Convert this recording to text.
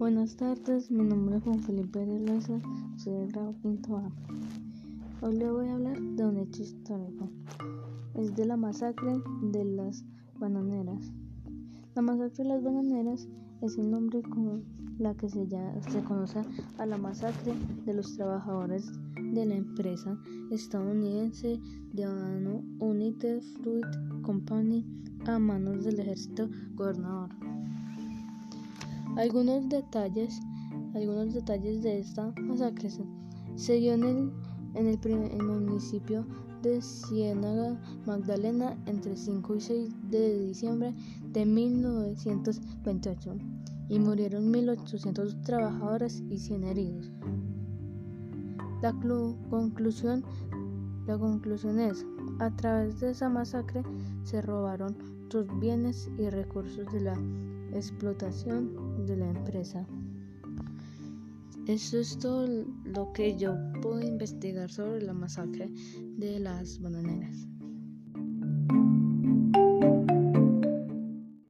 Buenas tardes, mi nombre es Juan Felipe de Loza, soy del grado quinto A. Hoy le voy a hablar de un hecho histórico. Es de la masacre de las bananeras. La masacre de las bananeras es el nombre con la que se, se conoce a la masacre de los trabajadores de la empresa estadounidense de United Fruit Company a manos del ejército gobernador. Algunos detalles, algunos detalles de esta masacre se dio en el, municipio de Ciénaga Magdalena entre 5 y 6 de diciembre de 1928 y murieron 1.800 trabajadores y 100 heridos. La conclusión, la conclusión es, a través de esa masacre se robaron los bienes y recursos de la explotación de la empresa. Eso es todo lo que yo puedo investigar sobre la masacre de las bananeras.